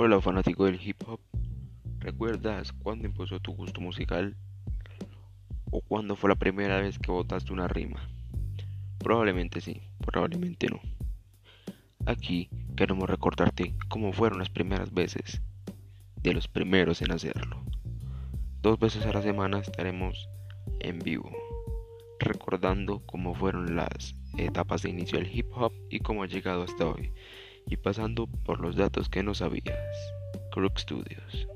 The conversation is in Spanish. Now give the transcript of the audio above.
Hola fanático del hip hop, ¿recuerdas cuándo empezó tu gusto musical? ¿O cuándo fue la primera vez que botaste una rima? Probablemente sí, probablemente no. Aquí queremos recordarte cómo fueron las primeras veces, de los primeros en hacerlo. Dos veces a la semana estaremos en vivo, recordando cómo fueron las etapas de inicio del hip hop y cómo ha llegado hasta hoy y pasando por los datos que no sabías. Crook Studios.